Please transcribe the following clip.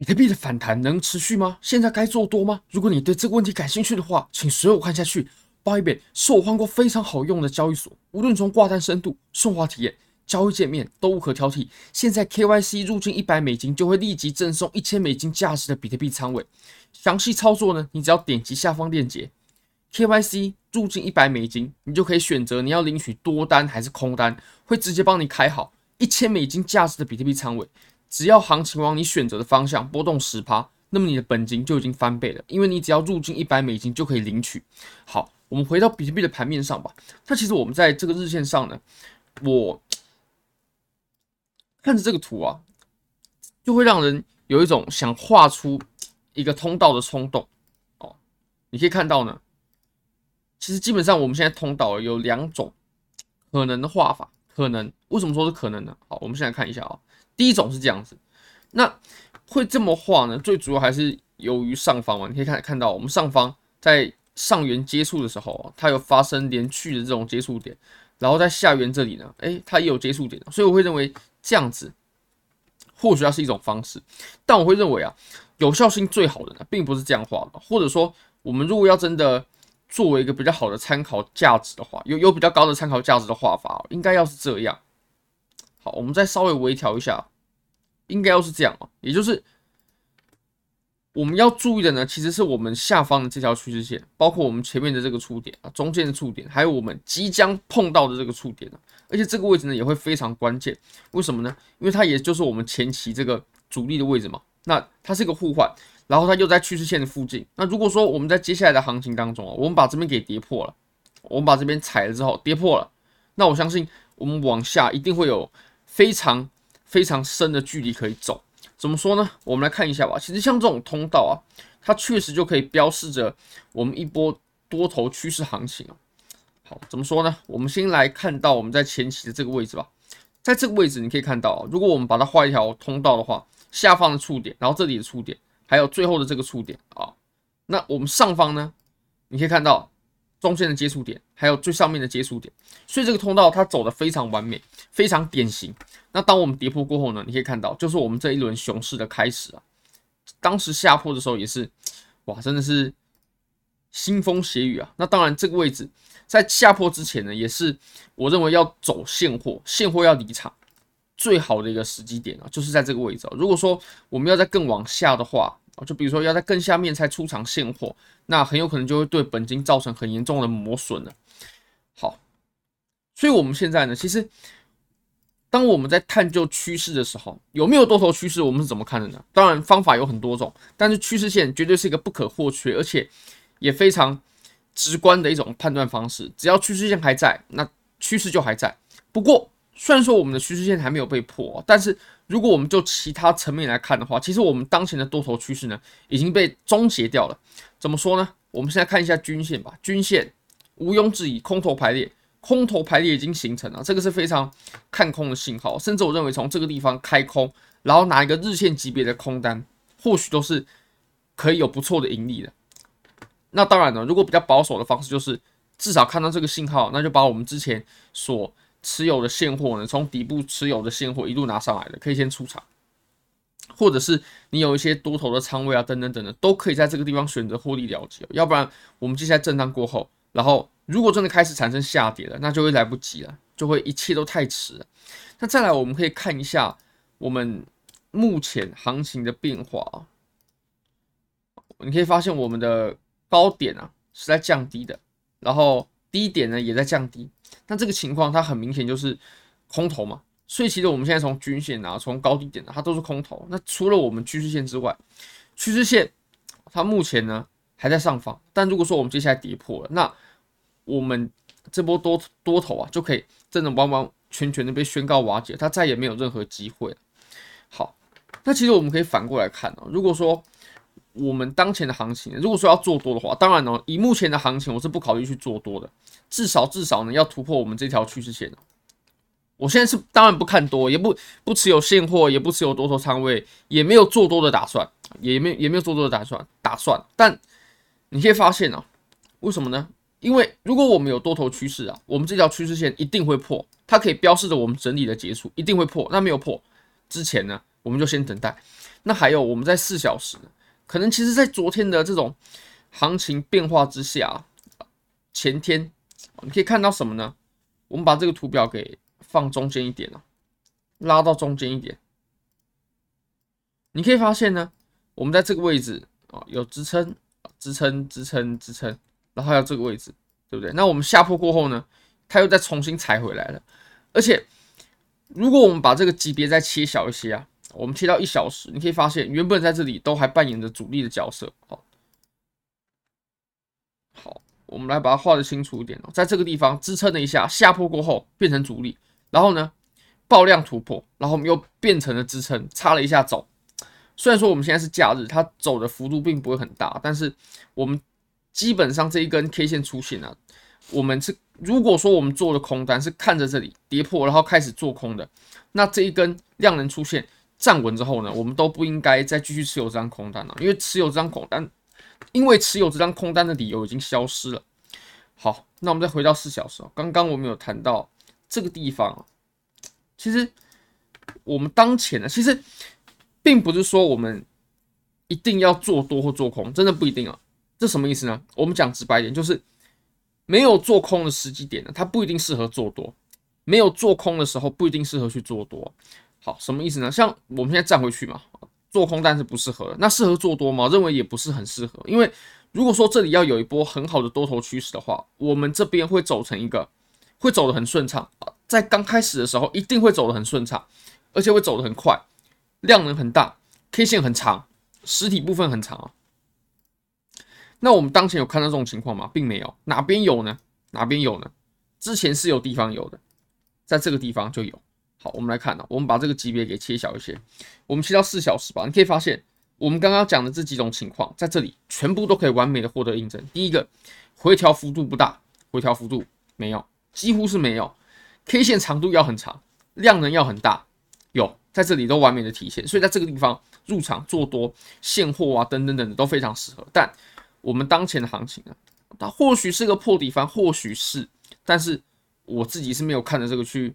比特币的反弹能持续吗？现在该做多吗？如果你对这个问题感兴趣的话，请随我看下去。Bybit 是我换过非常好用的交易所，无论从挂单深度、顺滑体验、交易界面都无可挑剔。现在 KYC 入金一百美金就会立即赠送一千美金价值的比特币仓位。详细操作呢，你只要点击下方链接，KYC 入金一百美金，你就可以选择你要领取多单还是空单，会直接帮你开好一千美金价值的比特币仓位。只要行情往你选择的方向波动十趴，那么你的本金就已经翻倍了，因为你只要入金一百美金就可以领取。好，我们回到比特币的盘面上吧。那其实我们在这个日线上呢，我看着这个图啊，就会让人有一种想画出一个通道的冲动。哦，你可以看到呢，其实基本上我们现在通道有两种可能的画法，可能为什么说是可能呢？好，我们现在看一下啊。第一种是这样子，那会这么画呢？最主要还是由于上方嘛，你可以看看到我们上方在上缘接触的时候，它有发生连续的这种接触点，然后在下缘这里呢，诶，它也有接触点，所以我会认为这样子或许它是一种方式，但我会认为啊，有效性最好的呢，并不是这样画的，或者说我们如果要真的作为一个比较好的参考价值的话，有有比较高的参考价值的画法，应该要是这样。好，我们再稍微微调一下。应该要是这样啊，也就是我们要注意的呢，其实是我们下方的这条趋势线，包括我们前面的这个触点啊，中间的触点，还有我们即将碰到的这个触点啊，而且这个位置呢也会非常关键。为什么呢？因为它也就是我们前期这个主力的位置嘛。那它是一个互换，然后它又在趋势线的附近。那如果说我们在接下来的行情当中啊，我们把这边给跌破了，我们把这边踩了之后跌破了，那我相信我们往下一定会有非常。非常深的距离可以走，怎么说呢？我们来看一下吧。其实像这种通道啊，它确实就可以标示着我们一波多头趋势行情。好，怎么说呢？我们先来看到我们在前期的这个位置吧。在这个位置，你可以看到，如果我们把它画一条通道的话，下方的触点，然后这里的触点，还有最后的这个触点啊，那我们上方呢，你可以看到。中间的接触点，还有最上面的接触点，所以这个通道它走的非常完美，非常典型。那当我们跌破过后呢，你可以看到，就是我们这一轮熊市的开始啊。当时下破的时候也是，哇，真的是腥风血雨啊。那当然，这个位置在下破之前呢，也是我认为要走现货，现货要离场最好的一个时机点啊，就是在这个位置啊。如果说我们要再更往下的话，就比如说要在更下面才出场现货，那很有可能就会对本金造成很严重的磨损了。好，所以我们现在呢，其实当我们在探究趋势的时候，有没有多头趋势，我们是怎么看的呢？当然方法有很多种，但是趋势线绝对是一个不可或缺，而且也非常直观的一种判断方式。只要趋势线还在，那趋势就还在。不过，虽然说我们的趋势线还没有被破，但是如果我们就其他层面来看的话，其实我们当前的多头趋势呢已经被终结掉了。怎么说呢？我们现在看一下均线吧。均线毋庸置疑，空头排列，空头排列已经形成了，这个是非常看空的信号。甚至我认为从这个地方开空，然后拿一个日线级别的空单，或许都是可以有不错的盈利的。那当然了，如果比较保守的方式就是至少看到这个信号，那就把我们之前所持有的现货呢，从底部持有的现货一路拿上来的，可以先出场，或者是你有一些多头的仓位啊，等等等等，都可以在这个地方选择获利了结。要不然，我们接下来震荡过后，然后如果真的开始产生下跌了，那就会来不及了，就会一切都太迟了。那再来，我们可以看一下我们目前行情的变化啊，你可以发现我们的高点啊是在降低的，然后低点呢也在降低。那这个情况，它很明显就是空头嘛，所以其实我们现在从均线啊，从高低点啊，它都是空头。那除了我们趋势线之外，趋势线它目前呢还在上方，但如果说我们接下来跌破了，那我们这波多多头啊就可以真的完完全全的被宣告瓦解，它再也没有任何机会了。好，那其实我们可以反过来看哦，如果说我们当前的行情，如果说要做多的话，当然呢，以目前的行情，我是不考虑去做多的。至少至少呢，要突破我们这条趋势线。我现在是当然不看多，也不不持有现货，也不持有多头仓位，也没有做多的打算，也没也没有做多的打算打算。但你可以发现啊，为什么呢？因为如果我们有多头趋势啊，我们这条趋势线一定会破，它可以标示着我们整理的结束，一定会破。那没有破之前呢，我们就先等待。那还有我们在四小时，可能其实在昨天的这种行情变化之下，前天你可以看到什么呢？我们把这个图表给放中间一点啊，拉到中间一点，你可以发现呢，我们在这个位置啊有支撑、支撑、支撑、支撑，然后还有这个位置，对不对？那我们下破过后呢，它又再重新踩回来了，而且如果我们把这个级别再切小一些啊。我们切到一小时，你可以发现原本在这里都还扮演着主力的角色。好，好，我们来把它画的清楚一点哦。在这个地方支撑了一下，下破过后变成主力，然后呢爆量突破，然后我们又变成了支撑，插了一下走。虽然说我们现在是假日，它走的幅度并不会很大，但是我们基本上这一根 K 线出现了，我们是如果说我们做的空单是看着这里跌破，然后开始做空的，那这一根量能出现。站稳之后呢，我们都不应该再继续持有这张空单了，因为持有这张空单，因为持有这张空单的理由已经消失了。好，那我们再回到四小时，刚刚我们有谈到这个地方，其实我们当前呢，其实并不是说我们一定要做多或做空，真的不一定啊。这什么意思呢？我们讲直白一点，就是没有做空的时机点呢，它不一定适合做多；没有做空的时候，不一定适合去做多。好，什么意思呢？像我们现在站回去嘛，做空但是不适合，那适合做多吗？认为也不是很适合，因为如果说这里要有一波很好的多头趋势的话，我们这边会走成一个，会走得很顺畅啊，在刚开始的时候一定会走得很顺畅，而且会走得很快，量能很大，K 线很长，实体部分很长啊。那我们当前有看到这种情况吗？并没有，哪边有呢？哪边有呢？之前是有地方有的，在这个地方就有。好，我们来看呢，我们把这个级别给切小一些，我们切到四小时吧。你可以发现，我们刚刚讲的这几种情况，在这里全部都可以完美的获得印证。第一个，回调幅度不大，回调幅度没有，几乎是没有。K 线长度要很长，量能要很大，有在这里都完美的体现。所以在这个地方入场做多现货啊，等等等等都非常适合。但我们当前的行情啊，它或许是个破底翻，或许是，但是我自己是没有看着这个区域。